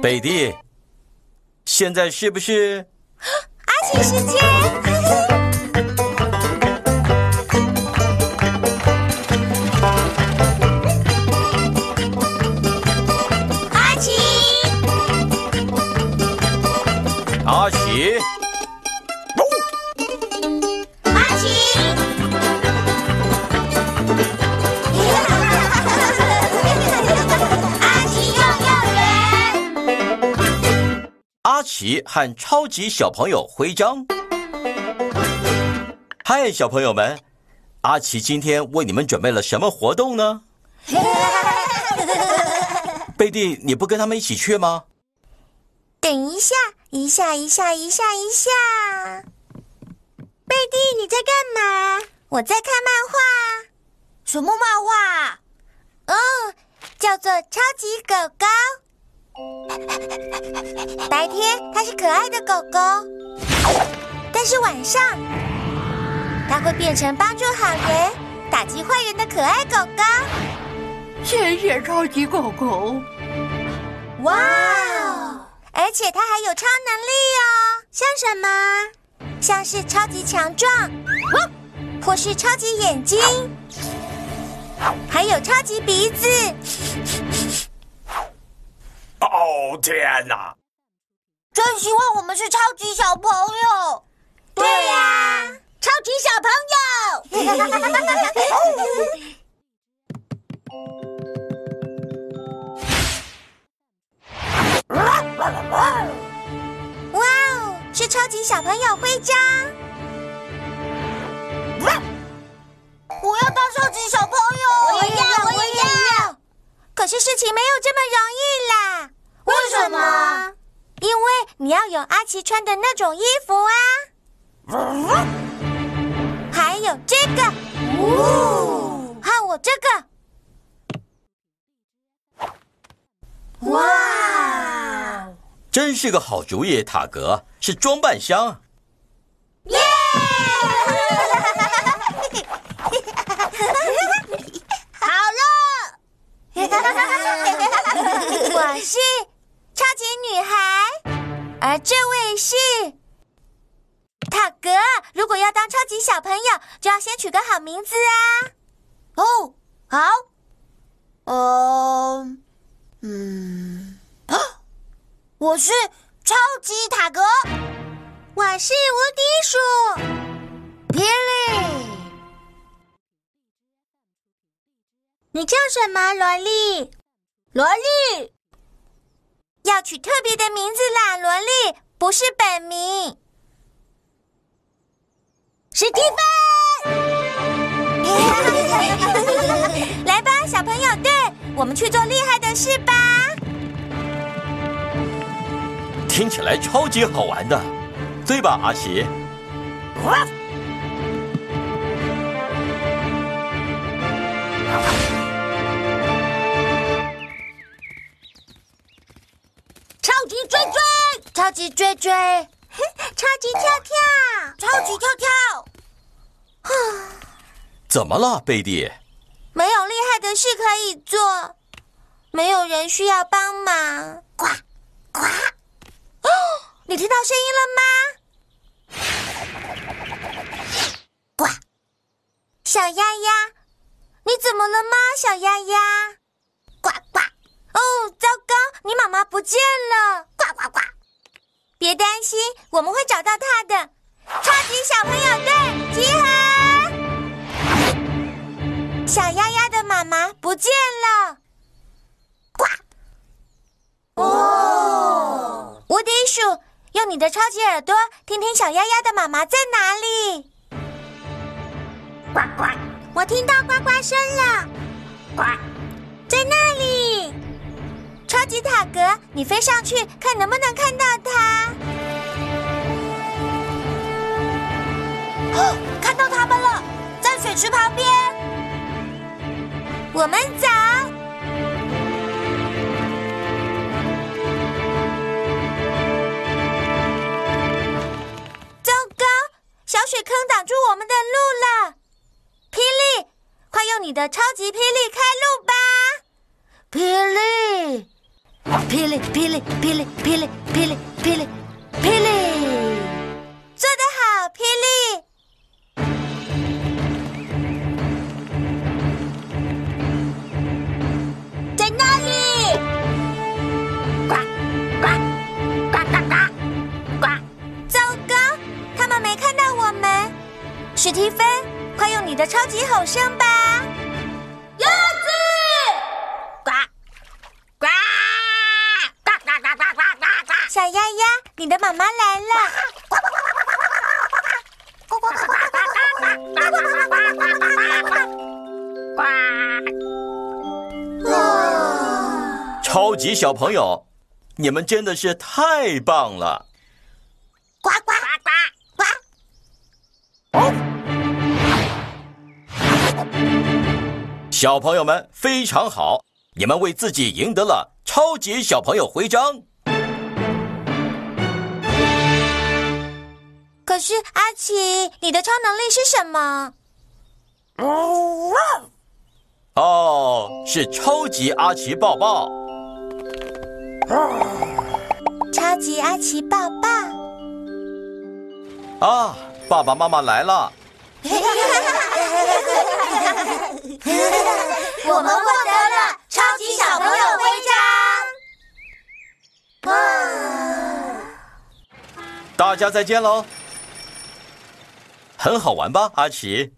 贝蒂，现在是不是？阿奇时间。奇和超级小朋友徽章。嗨，小朋友们，阿奇今天为你们准备了什么活动呢？贝蒂，你不跟他们一起去吗？等一下，一下，一下，一下，一下。贝蒂，你在干嘛？我在看漫画。什么漫画？哦，叫做《超级狗狗》。白天它是可爱的狗狗，但是晚上它会变成帮助好人、打击坏人的可爱狗狗。谢谢超级狗狗。哇哦！而且它还有超能力哦，像什么？像是超级强壮，或是超级眼睛，还有超级鼻子。哦天哪！真希望我们是超级小朋友。对呀、超级小朋友。哇哦，是超级小朋友徽章。我要当超级小朋友。我也要，我也要。可是事情没有这么容易？因为你要有阿奇穿的那种衣服啊。还有这个，哦，和我这个。哇！真是个好主意，塔格是装扮箱。如果要当超级小朋友，就要先取个好名字啊。哦，好，呃，嗯，啊，我是超级塔格，我是无敌鼠，霹雳，你叫什么？萝莉。萝莉，要取特别的名字啦，萝莉不是本名。史蒂芬，来吧，小朋友对，我们去做厉害的事吧！听起来超级好玩的，对吧，阿奇？超级追追，超级追追，超级跳跳，超级跳跳，怎么了，贝蒂？没有厉害的事可以做，没有人需要帮忙。呱呱，哦，你听到声音了吗？呱，小丫丫，你怎么了吗？小丫丫？呱呱，哦，糟糕，你妈妈不见了！呱呱呱，别担心，我们会找到她的。超级小朋友队集合！你的超级耳朵听听小丫丫的妈妈在哪里。呱呱我听到呱呱声了，呱，在那里。超级塔格，你飞上去看能不能看到它。哦，看到他们了，在水池旁边。我们在。你的超级霹雳开路吧！霹雳，霹雳霹雳霹雳霹雳霹雳霹雳！做得好，霹雳！在那里！呱呱呱呱呱呱！糟糕，他们没看到我们。史蒂芬，快用你的超级吼声吧！你的妈妈来了。超级小朋友，你们真的是太棒了！呱呱呱呱！小朋友们非常好，你们为自己赢得了超级小朋友徽章。可是阿奇，你的超能力是什么？哦，是超级阿奇抱抱。超级阿奇抱抱。啊，爸爸妈妈来了！我们获得了超级小朋友徽章。大家再见喽！很好玩吧，阿奇？